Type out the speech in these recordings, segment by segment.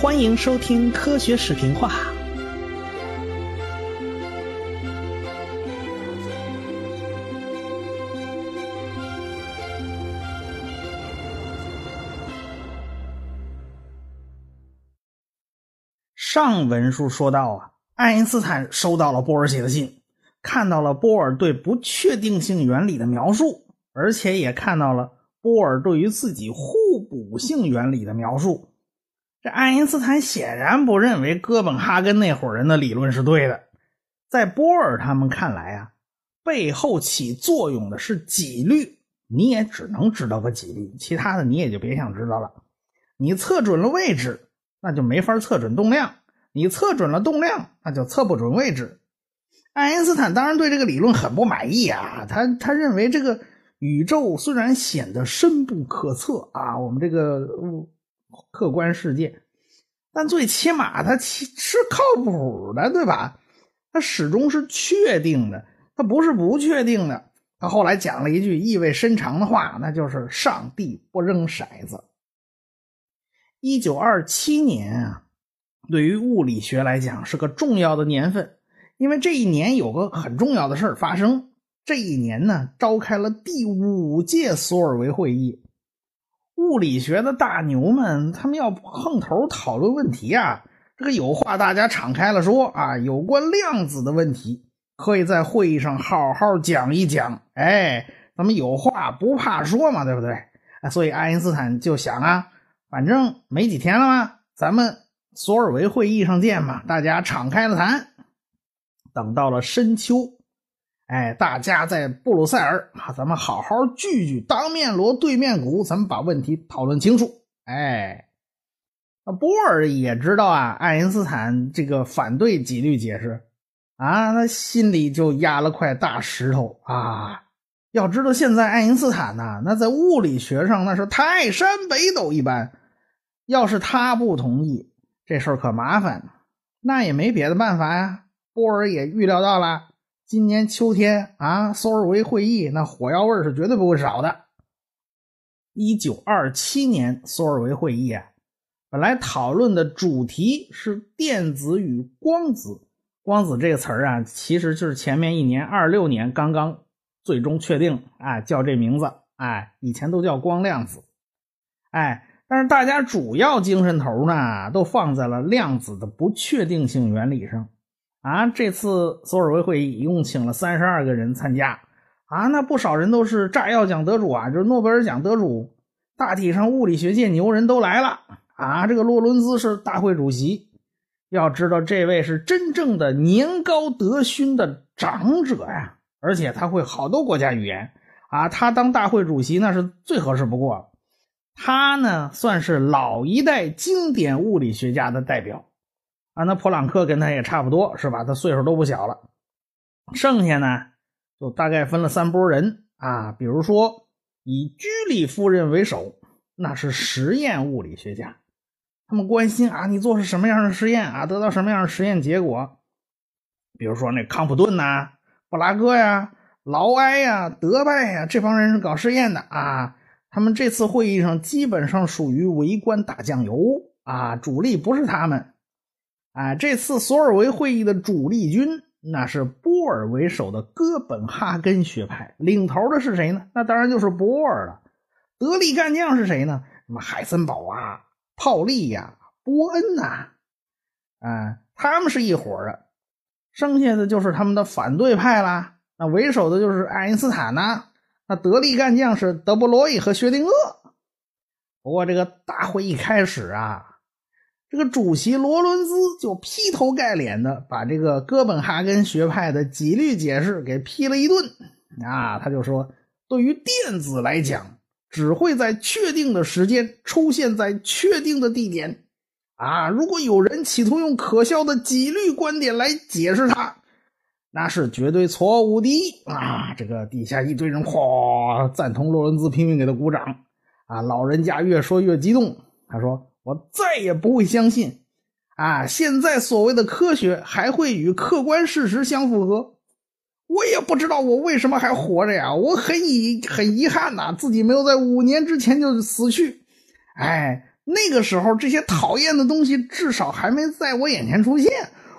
欢迎收听科学视频化。上文书说到啊，爱因斯坦收到了波尔写的信，看到了波尔对不确定性原理的描述，而且也看到了波尔对于自己互补性原理的描述。爱因斯坦显然不认为哥本哈根那伙人的理论是对的，在波尔他们看来啊，背后起作用的是几率，你也只能知道个几率，其他的你也就别想知道了。你测准了位置，那就没法测准动量；你测准了动量，那就测不准位置。爱因斯坦当然对这个理论很不满意啊，他他认为这个宇宙虽然显得深不可测啊，我们这个客观世界，但最起码它是靠谱的，对吧？它始终是确定的，它不是不确定的。他后来讲了一句意味深长的话，那就是“上帝不扔骰子”。一九二七年啊，对于物理学来讲是个重要的年份，因为这一年有个很重要的事发生。这一年呢，召开了第五届索尔维会议。物理学的大牛们，他们要碰头讨论问题啊！这个有话大家敞开了说啊，有关量子的问题，可以在会议上好好讲一讲。哎，咱们有话不怕说嘛，对不对？所以爱因斯坦就想啊，反正没几天了嘛，咱们索尔维会议上见嘛，大家敞开了谈。等到了深秋。哎，大家在布鲁塞尔啊，咱们好好聚聚，当面锣对面鼓，咱们把问题讨论清楚。哎，那波尔也知道啊，爱因斯坦这个反对几率解释啊，他心里就压了块大石头啊。要知道，现在爱因斯坦呐，那在物理学上那是泰山北斗一般。要是他不同意，这事儿可麻烦。那也没别的办法呀。波尔也预料到了。今年秋天啊，索尔维会议那火药味是绝对不会少的。一九二七年索尔维会议啊，本来讨论的主题是电子与光子。光子这个词儿啊，其实就是前面一年二六年刚刚最终确定啊，叫这名字。哎，以前都叫光量子。哎，但是大家主要精神头呢，都放在了量子的不确定性原理上。啊，这次索尔维会议一共请了三十二个人参加，啊，那不少人都是炸药奖得主啊，就是诺贝尔奖得主。大体上物理学界牛人都来了啊。这个洛伦兹是大会主席，要知道这位是真正的年高德勋的长者呀，而且他会好多国家语言啊，他当大会主席那是最合适不过了。他呢，算是老一代经典物理学家的代表。啊，那普朗克跟他也差不多，是吧？他岁数都不小了。剩下呢，就大概分了三拨人啊。比如说，以居里夫人为首，那是实验物理学家，他们关心啊，你做是什么样的实验啊，得到什么样的实验结果。比如说那康普顿呐、布拉格呀、劳埃呀、德拜呀，这帮人是搞实验的啊。他们这次会议上基本上属于围观打酱油啊，主力不是他们。啊，这次索尔维会议的主力军，那是波尔为首的哥本哈根学派，领头的是谁呢？那当然就是波尔了。得力干将是谁呢？什么海森堡啊、泡利呀、波恩呐，啊，他们是一伙的。剩下的就是他们的反对派啦。那为首的就是爱因斯坦呐。那得力干将是德布罗意和薛定谔。不过这个大会一开始啊。这个主席罗伦兹就劈头盖脸的把这个哥本哈根学派的几率解释给批了一顿啊！他就说，对于电子来讲，只会在确定的时间出现在确定的地点啊！如果有人企图用可笑的几率观点来解释它，那是绝对错误的啊！这个底下一堆人哗赞同罗伦兹，拼命给他鼓掌啊！老人家越说越激动，他说。我再也不会相信，啊！现在所谓的科学还会与客观事实相符合？我也不知道我为什么还活着呀！我很遗很遗憾呐，自己没有在五年之前就死去。哎，那个时候这些讨厌的东西至少还没在我眼前出现。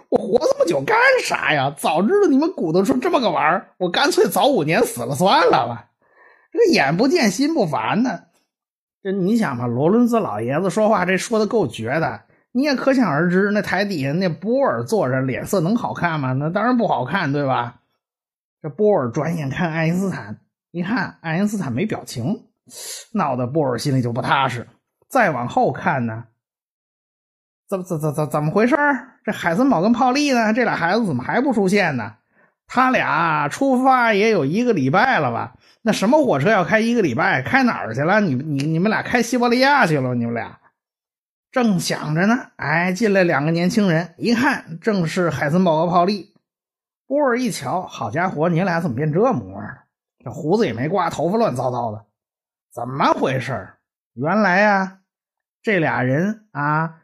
我活这么久干啥呀？早知道你们鼓捣出这么个玩意儿，我干脆早五年死了算了吧。这个眼不见心不烦呢。这你想吧，罗伦兹老爷子说话这说的够绝的，你也可想而知，那台底下那波尔坐着脸色能好看吗？那当然不好看，对吧？这波尔转眼看爱因斯坦，一看爱因斯坦没表情，闹得波尔心里就不踏实。再往后看呢？怎么怎怎怎怎么回事？这海森堡跟泡利呢？这俩孩子怎么还不出现呢？他俩出发也有一个礼拜了吧？那什么火车要开一个礼拜？开哪儿去了？你你你们俩开西伯利亚去了？你们俩正想着呢，哎，进来两个年轻人，一看正是海森堡和泡利。波尔一瞧，好家伙，你俩怎么变这模样？这胡子也没刮，头发乱糟糟的，怎么回事？原来啊，这俩人啊。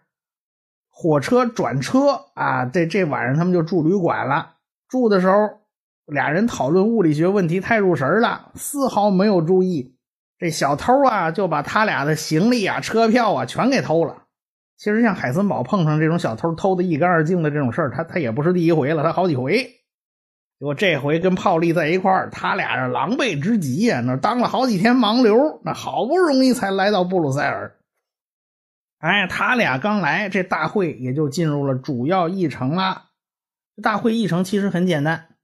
火车转车啊，这这晚上他们就住旅馆了。住的时候，俩人讨论物理学问题太入神了，丝毫没有注意这小偷啊，就把他俩的行李啊、车票啊全给偷了。其实像海森堡碰上这种小偷偷的一干二净的这种事儿，他他也不是第一回了，他好几回。结果这回跟泡利在一块儿，他俩是狼狈之极呀，那当了好几天盲流，那好不容易才来到布鲁塞尔。哎，他俩刚来，这大会也就进入了主要议程了。大会议程其实很简单，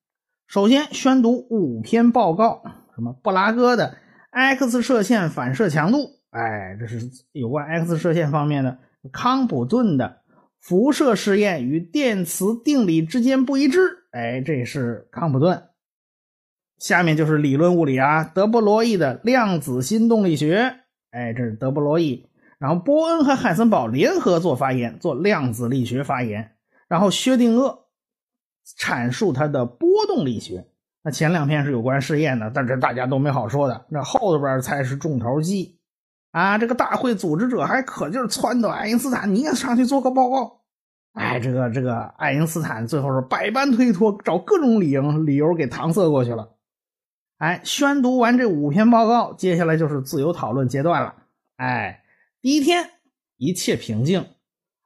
首先宣读五篇报告，什么布拉格的 X 射线反射强度，哎，这是有关 X 射线方面的；康普顿的辐射试验与电磁定理之间不一致，哎，这是康普顿。下面就是理论物理啊，德布罗意的量子新动力学，哎，这是德布罗意。然后波恩和海森堡联合做发言，做量子力学发言。然后薛定谔阐述它的波动力学。那前两篇是有关试验的，但是大家都没好说的。那后边才是重头戏啊！这个大会组织者还可劲儿撺掇爱因斯坦，你也上去做个报告。哎，这个这个爱因斯坦最后是百般推脱，找各种理由理由给搪塞过去了。哎，宣读完这五篇报告，接下来就是自由讨论阶段了。哎。第一天一切平静，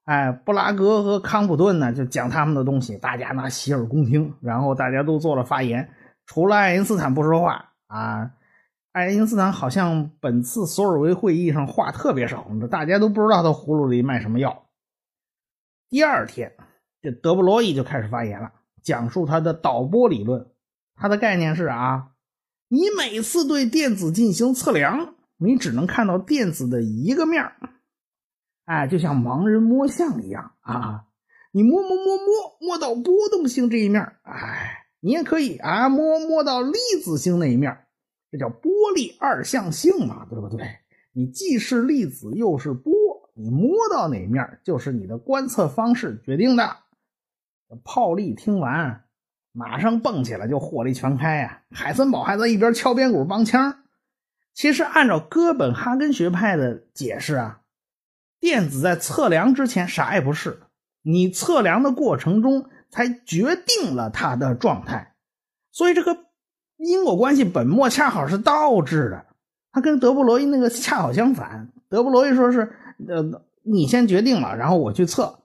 哎，布拉格和康普顿呢就讲他们的东西，大家那洗耳恭听，然后大家都做了发言，除了爱因斯坦不说话啊。爱因斯坦好像本次索尔维会议上话特别少，大家都不知道他葫芦里卖什么药。第二天，这德布罗意就开始发言了，讲述他的导波理论。他的概念是啊，你每次对电子进行测量。你只能看到电子的一个面哎，就像盲人摸象一样啊！你摸摸摸摸摸到波动性这一面哎，你也可以啊摸摸到粒子性那一面这叫波粒二象性嘛，对不对？你既是粒子又是波，你摸到哪面就是你的观测方式决定的。泡利听完，马上蹦起来就火力全开呀！海森堡还在一边敲边鼓帮腔。其实，按照哥本哈根学派的解释啊，电子在测量之前啥也不是，你测量的过程中才决定了它的状态，所以这个因果关系本末恰好是倒置的。它跟德布罗意那个恰好相反。德布罗意说是，呃，你先决定了，然后我去测，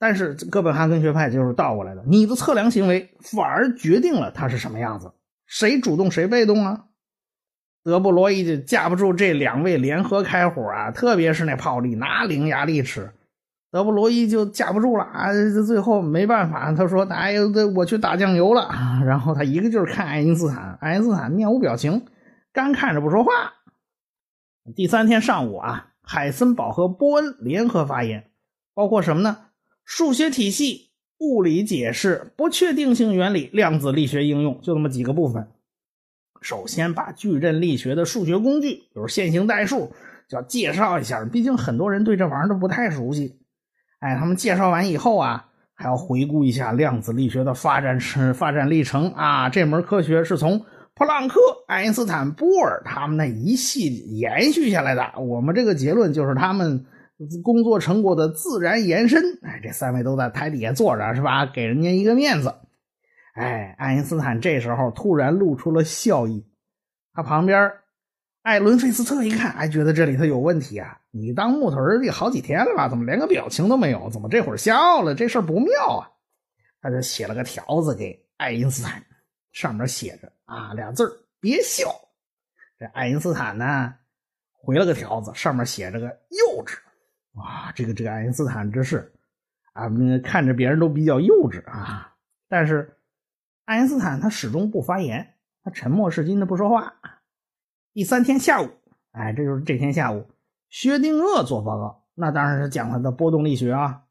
但是哥本哈根学派就是倒过来的，你的测量行为反而决定了它是什么样子，谁主动谁被动啊？德布罗意就架不住这两位联合开火啊，特别是那泡利拿伶牙俐齿，德布罗意就架不住了啊！最后没办法，他说：“哎呦，我去打酱油了。”然后他一个劲儿看爱因斯坦，爱因斯坦面无表情，干看着不说话。第三天上午啊，海森堡和波恩联合发言，包括什么呢？数学体系、物理解释、不确定性原理、量子力学应用，就那么几个部分。首先把矩阵力学的数学工具，比如线性代数，就要介绍一下。毕竟很多人对这玩意儿都不太熟悉。哎，他们介绍完以后啊，还要回顾一下量子力学的发展史、发展历程啊。这门科学是从普朗克、爱因斯坦、波尔他们那一系延续下来的。我们这个结论就是他们工作成果的自然延伸。哎，这三位都在台底下坐着，是吧？给人家一个面子。哎，爱因斯坦这时候突然露出了笑意。他旁边艾伦·费斯特一看，哎，觉得这里头有问题啊！你当木头人也好几天了吧？怎么连个表情都没有？怎么这会儿笑了？这事儿不妙啊！他就写了个条子给爱因斯坦，上面写着啊俩字别笑。这爱因斯坦呢，回了个条子，上面写着个幼稚。哇，这个这个爱因斯坦真是啊，那看着别人都比较幼稚啊，但是爱因斯坦他始终不发言，他沉默是金的不说话。第三天下午，哎，这就是这天下午，薛定谔做报告，那当然是讲他的波动力学啊，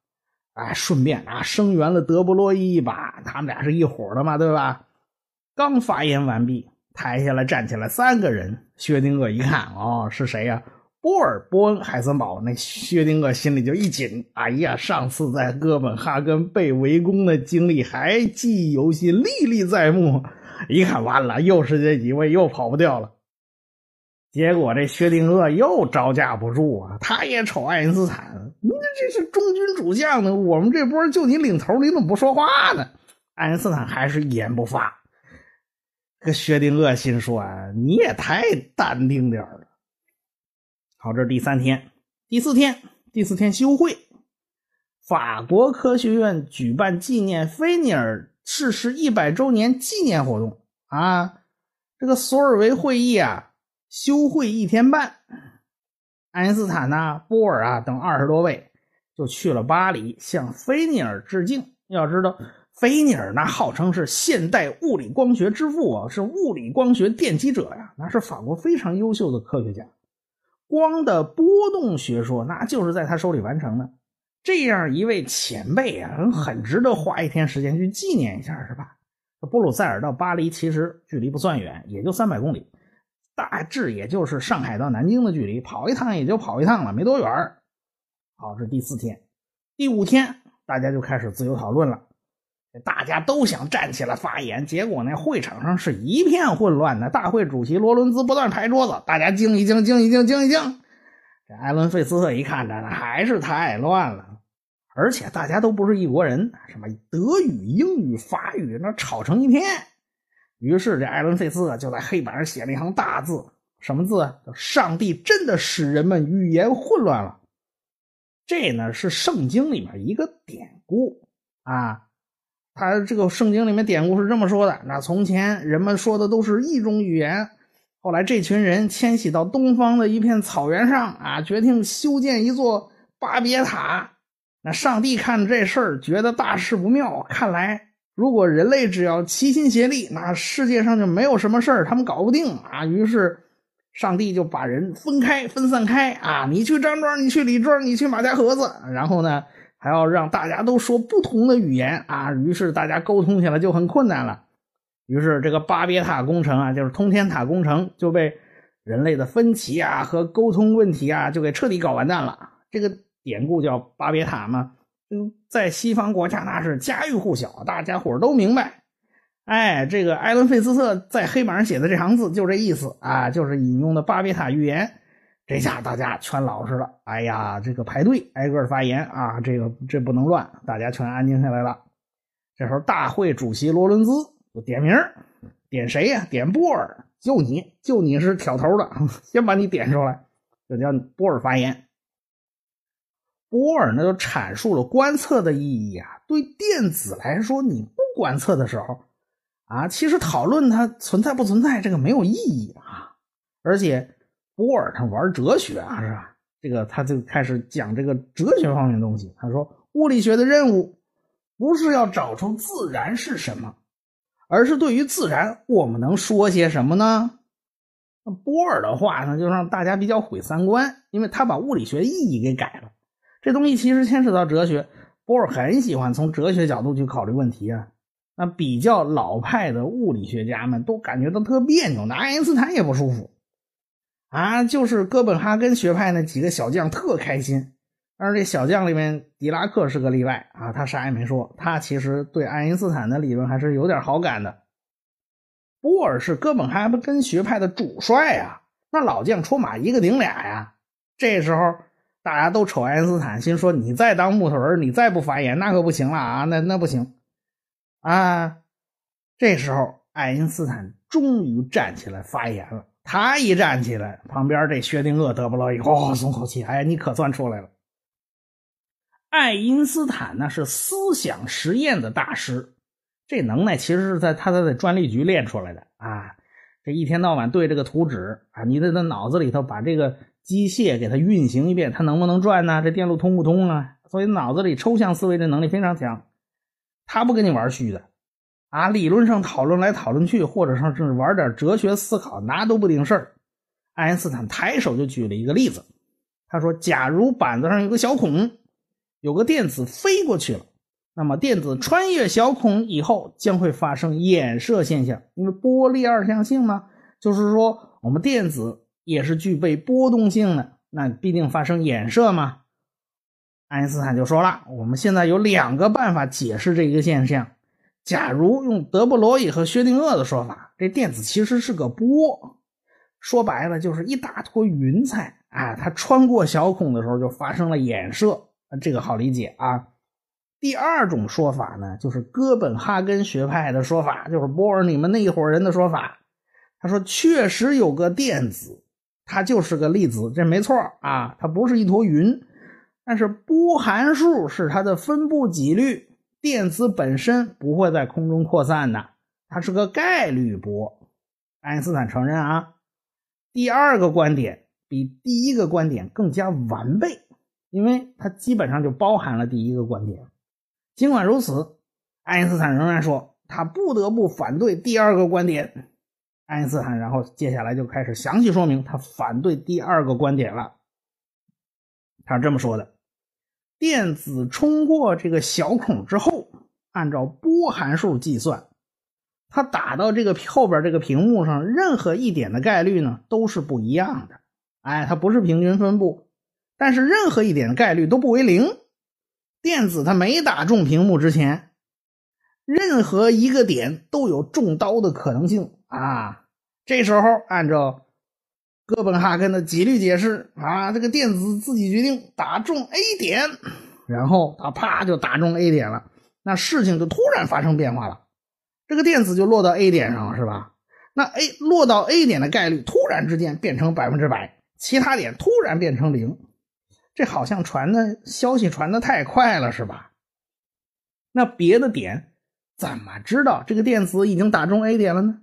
哎，顺便啊声援了德布罗意一把，他们俩是一伙的嘛，对吧？刚发言完毕，台下来站起来三个人，薛定谔一看，哦，是谁呀？波尔、波恩、海森堡。那薛定谔心里就一紧，哎呀，上次在哥本哈根被围攻的经历还记忆犹新，历历在目。一看完了，又是这几位，又跑不掉了。结果这薛定谔又招架不住啊！他也瞅爱因斯坦，你这是中军主将呢，我们这波就你领头，你怎么不说话呢？爱因斯坦还是一言不发。这薛定谔心说啊，你也太淡定点了。好，这是第三天，第四天，第四天休会。法国科学院举办纪念菲涅尔逝世一百周年纪念活动啊！这个索尔维会议啊。休会一天半，爱因斯坦呐、波尔啊等二十多位就去了巴黎，向菲涅尔致敬。要知道，菲涅尔那号称是现代物理光学之父啊，是物理光学奠基者呀，那是法国非常优秀的科学家。光的波动学说，那就是在他手里完成的。这样一位前辈啊，很值得花一天时间去纪念一下，是吧？布鲁塞尔到巴黎其实距离不算远，也就三百公里。大致也就是上海到南京的距离，跑一趟也就跑一趟了，没多远好，这第四天，第五天，大家就开始自由讨论了。大家都想站起来发言，结果呢，会场上是一片混乱的。大会主席罗伦兹不断拍桌子，大家静一静，静一静，静一静。这艾伦·费斯特一看，这还是太乱了，而且大家都不是一国人，什么德语、英语、法语，那吵成一片。于是，这艾伦·费斯特就在黑板上写了一行大字，什么字？上帝真的使人们语言混乱了。这呢是圣经里面一个典故啊。他这个圣经里面典故是这么说的：那从前人们说的都是一种语言，后来这群人迁徙到东方的一片草原上啊，决定修建一座巴别塔。那上帝看着这事儿，觉得大事不妙，看来。如果人类只要齐心协力，那世界上就没有什么事儿他们搞不定啊。于是，上帝就把人分开、分散开啊，你去张庄，你去李庄，你去马家河子，然后呢，还要让大家都说不同的语言啊。于是大家沟通起来就很困难了。于是这个巴别塔工程啊，就是通天塔工程，就被人类的分歧啊和沟通问题啊，就给彻底搞完蛋了。这个典故叫巴别塔嘛。嗯，在西方国家那是家喻户晓，大家伙都明白。哎，这个艾伦·费斯特在黑板上写的这行字就这意思啊，就是引用的巴别塔预言。这下大家全老实了。哎呀，这个排队挨个发言啊，这个这不能乱，大家全安静下来了。这时候大会主席罗伦兹就点名，点谁呀？点波尔，就你就你是挑头的，先把你点出来，就叫波尔发言。波尔呢就阐述了观测的意义啊。对电子来说，你不观测的时候，啊，其实讨论它存在不存在这个没有意义啊。而且波尔他玩哲学啊，是吧？这个他就开始讲这个哲学方面的东西。他说，物理学的任务不是要找出自然是什么，而是对于自然，我们能说些什么呢？那波尔的话呢，就让大家比较毁三观，因为他把物理学意义给改了。这东西其实牵扯到哲学，波尔很喜欢从哲学角度去考虑问题啊。那比较老派的物理学家们都感觉到特别扭，那爱因斯坦也不舒服啊。就是哥本哈根学派那几个小将特开心，但是这小将里面狄拉克是个例外啊，他啥也没说，他其实对爱因斯坦的理论还是有点好感的。波尔是哥本哈根学派的主帅啊，那老将出马一个顶俩呀，这时候。大家都瞅爱因斯坦，心说：“你再当木头人，你再不发言，那可不行了啊！那那不行啊！”这时候，爱因斯坦终于站起来发言了。他一站起来，旁边这薛定谔、德布劳伊哦松口气，哎，你可算出来了。爱因斯坦呢是思想实验的大师，这能耐其实是在他的专利局练出来的啊。这一天到晚对这个图纸啊，你在他脑子里头把这个机械给他运行一遍，他能不能转呢？这电路通不通啊？所以脑子里抽象思维的能力非常强。他不跟你玩虚的。啊，理论上讨论来讨论去，或者说是玩点哲学思考，那都不顶事儿。爱因斯坦抬手就举了一个例子，他说：“假如板子上有个小孔，有个电子飞过去了，那么电子穿越小孔以后将会发生衍射现象，因为波粒二象性嘛，就是说我们电子也是具备波动性的，那必定发生衍射嘛。”爱因斯坦就说了：“我们现在有两个办法解释这一个现象。”假如用德布罗意和薛定谔的说法，这电子其实是个波，说白了就是一大坨云彩啊，它穿过小孔的时候就发生了衍射，这个好理解啊。第二种说法呢，就是哥本哈根学派的说法，就是波尔你们那一伙人的说法。他说确实有个电子，它就是个粒子，这没错啊，它不是一坨云，但是波函数是它的分布几率。电子本身不会在空中扩散的，它是个概率波。爱因斯坦承认啊。第二个观点比第一个观点更加完备，因为它基本上就包含了第一个观点。尽管如此，爱因斯坦仍然说他不得不反对第二个观点。爱因斯坦然后接下来就开始详细说明他反对第二个观点了。他是这么说的。电子冲过这个小孔之后，按照波函数计算，它打到这个后边这个屏幕上，任何一点的概率呢都是不一样的。哎，它不是平均分布，但是任何一点的概率都不为零。电子它没打中屏幕之前，任何一个点都有中刀的可能性啊。这时候按照。哥本哈根的几率解释啊，这个电子自己决定打中 A 点，然后它啪就打中 A 点了，那事情就突然发生变化了，这个电子就落到 A 点上了，是吧？那 A 落到 A 点的概率突然之间变成百分之百，其他点突然变成零，这好像传的消息传的太快了，是吧？那别的点怎么知道这个电子已经打中 A 点了呢？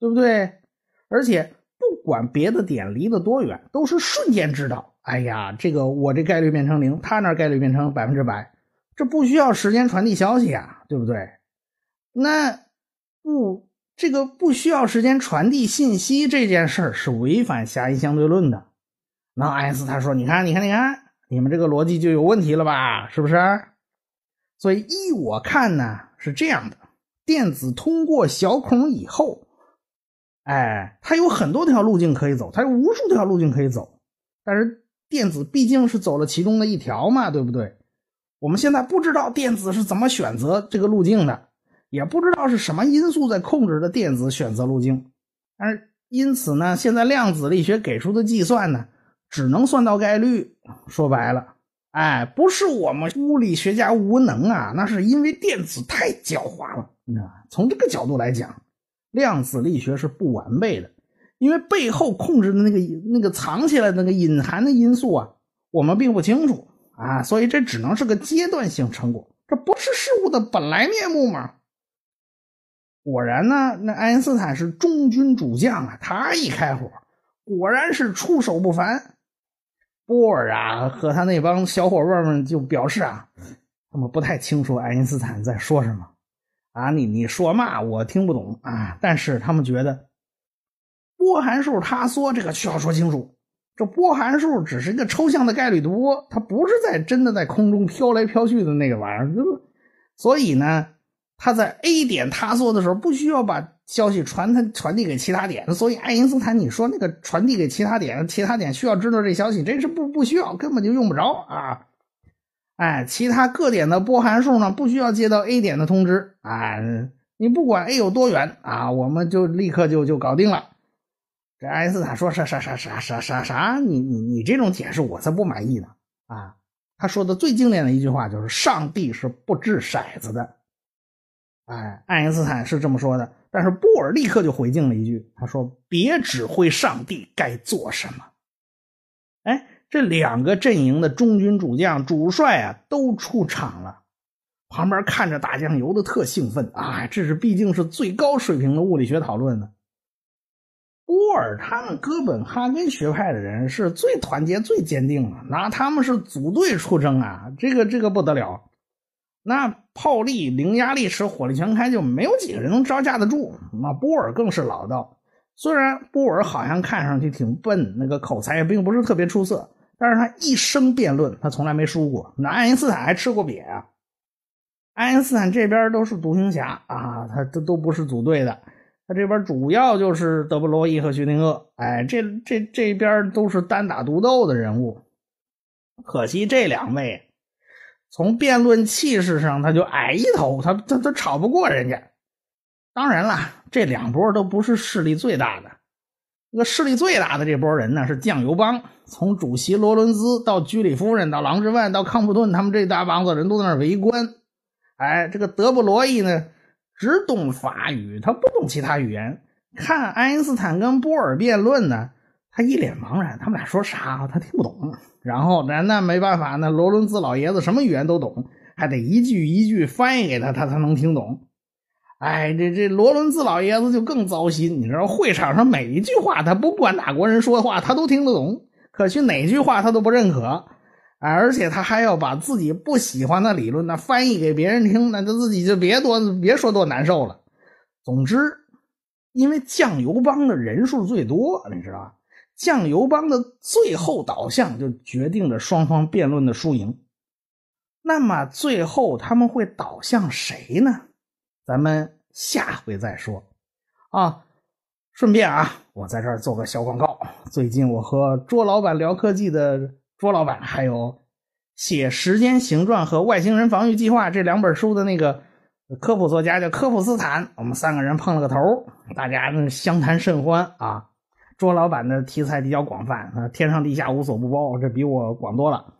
对不对？而且。不管别的点离得多远，都是瞬间知道。哎呀，这个我这概率变成零，他那概率变成百分之百，这不需要时间传递消息啊，对不对？那不，这个不需要时间传递信息这件事儿是违反狭义相对论的。那爱因斯坦说：“你看，你看，你看，你们这个逻辑就有问题了吧？是不是？”所以依我看呢，是这样的：电子通过小孔以后。哎，它有很多条路径可以走，它有无数条路径可以走，但是电子毕竟是走了其中的一条嘛，对不对？我们现在不知道电子是怎么选择这个路径的，也不知道是什么因素在控制着电子选择路径，但是因此呢，现在量子力学给出的计算呢，只能算到概率。说白了，哎，不是我们物理学家无能啊，那是因为电子太狡猾了。那从这个角度来讲。量子力学是不完备的，因为背后控制的那个那个藏起来那个隐含的因素啊，我们并不清楚啊，所以这只能是个阶段性成果，这不是事物的本来面目吗？果然呢，那爱因斯坦是中军主将啊，他一开火，果然是出手不凡。波尔啊和他那帮小伙伴们就表示啊，他们不太清楚爱因斯坦在说什么。啊，你你说嘛，我听不懂啊。但是他们觉得波函数塌缩这个需要说清楚。这波函数只是一个抽象的概率波，它不是在真的在空中飘来飘去的那个玩意儿。所以呢，它在 A 点塌缩的时候，不需要把消息传它传递给其他点。所以爱因斯坦你说那个传递给其他点，其他点需要知道这消息，这是不不需要，根本就用不着啊。哎，其他各点的波函数呢，不需要接到 A 点的通知啊。你不管 A 有多远啊，我们就立刻就就搞定了。这爱因斯坦说啥啥啥啥啥啥啥？你你你这种解释我才不满意呢啊！他说的最经典的一句话就是：“上帝是不掷骰子的。”哎，爱因斯坦是这么说的。但是波尔立刻就回敬了一句：“他说别指挥上帝该做什么。”这两个阵营的中军主将、主帅啊都出场了。旁边看着打酱油的特兴奋啊！这是毕竟是最高水平的物理学讨论呢。波尔他们哥本哈根学派的人是最团结、最坚定的，那他们是组队出征啊，这个这个不得了。那炮力、零压力使火力全开，就没有几个人能招架得住。那波尔更是老道，虽然波尔好像看上去挺笨，那个口才也并不是特别出色，但是他一生辩论，他从来没输过。那爱因斯坦还吃过瘪啊。爱因斯坦这边都是独行侠啊，他这都不是组队的。他这边主要就是德布罗意和薛定谔，哎，这这这边都是单打独斗的人物。可惜这两位从辩论气势上他就矮一头，他他他吵不过人家。当然了，这两波都不是势力最大的。那个势力最大的这波人呢，是酱油帮，从主席罗伦兹到居里夫人到郎之万到康普顿，他们这大帮子人都在那围观。哎，这个德布罗意呢，只懂法语，他不懂其他语言。看爱因斯坦跟波尔辩论呢，他一脸茫然，他们俩说啥他听不懂。然后那那没办法，那罗伦兹老爷子什么语言都懂，还得一句一句翻译给他，他才能听懂。哎，这这罗伦兹老爷子就更糟心，你知道，会场上每一句话，他不管哪国人说的话，他都听得懂，可是哪句话他都不认可。而且他还要把自己不喜欢的理论呢翻译给别人听，那他自己就别多别说多难受了。总之，因为酱油帮的人数最多，你知道吧？酱油帮的最后导向就决定着双方辩论的输赢。那么最后他们会导向谁呢？咱们下回再说。啊，顺便啊，我在这儿做个小广告。最近我和卓老板聊科技的。卓老板还有写《时间形状和外星人防御计划》这两本书的那个科普作家叫科普斯坦，我们三个人碰了个头，大家相谈甚欢啊。卓老板的题材比较广泛啊，天上地下无所不包，这比我广多了。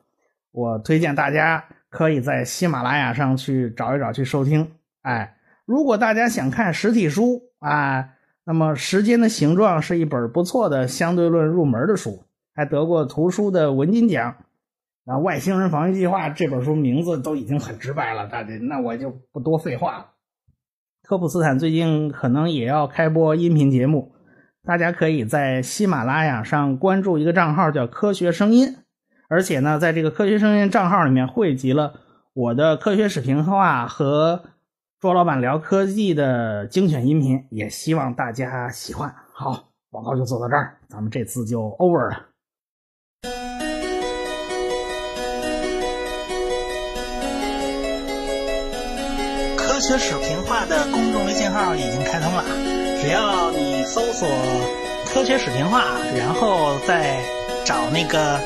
我推荐大家可以在喜马拉雅上去找一找去收听。哎，如果大家想看实体书啊，那么《时间的形状》是一本不错的相对论入门的书。还得过图书的文津奖，那《外星人防御计划》这本书名字都已经很直白了，大家那我就不多废话了。科普斯坦最近可能也要开播音频节目，大家可以在喜马拉雅上关注一个账号叫“科学声音”，而且呢，在这个“科学声音”账号里面汇集了我的科学史评话和卓老板聊科技的精选音频，也希望大家喜欢。好，广告就做到这儿，咱们这次就 over 了。科学史评话的公众微信号已经开通了，只要你搜索“科学史评话”，然后再找那个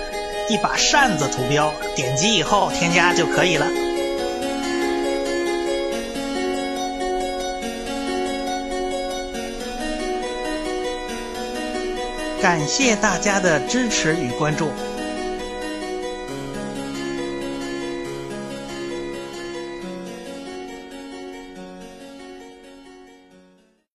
一把扇子图标，点击以后添加就可以了。感谢大家的支持与关注。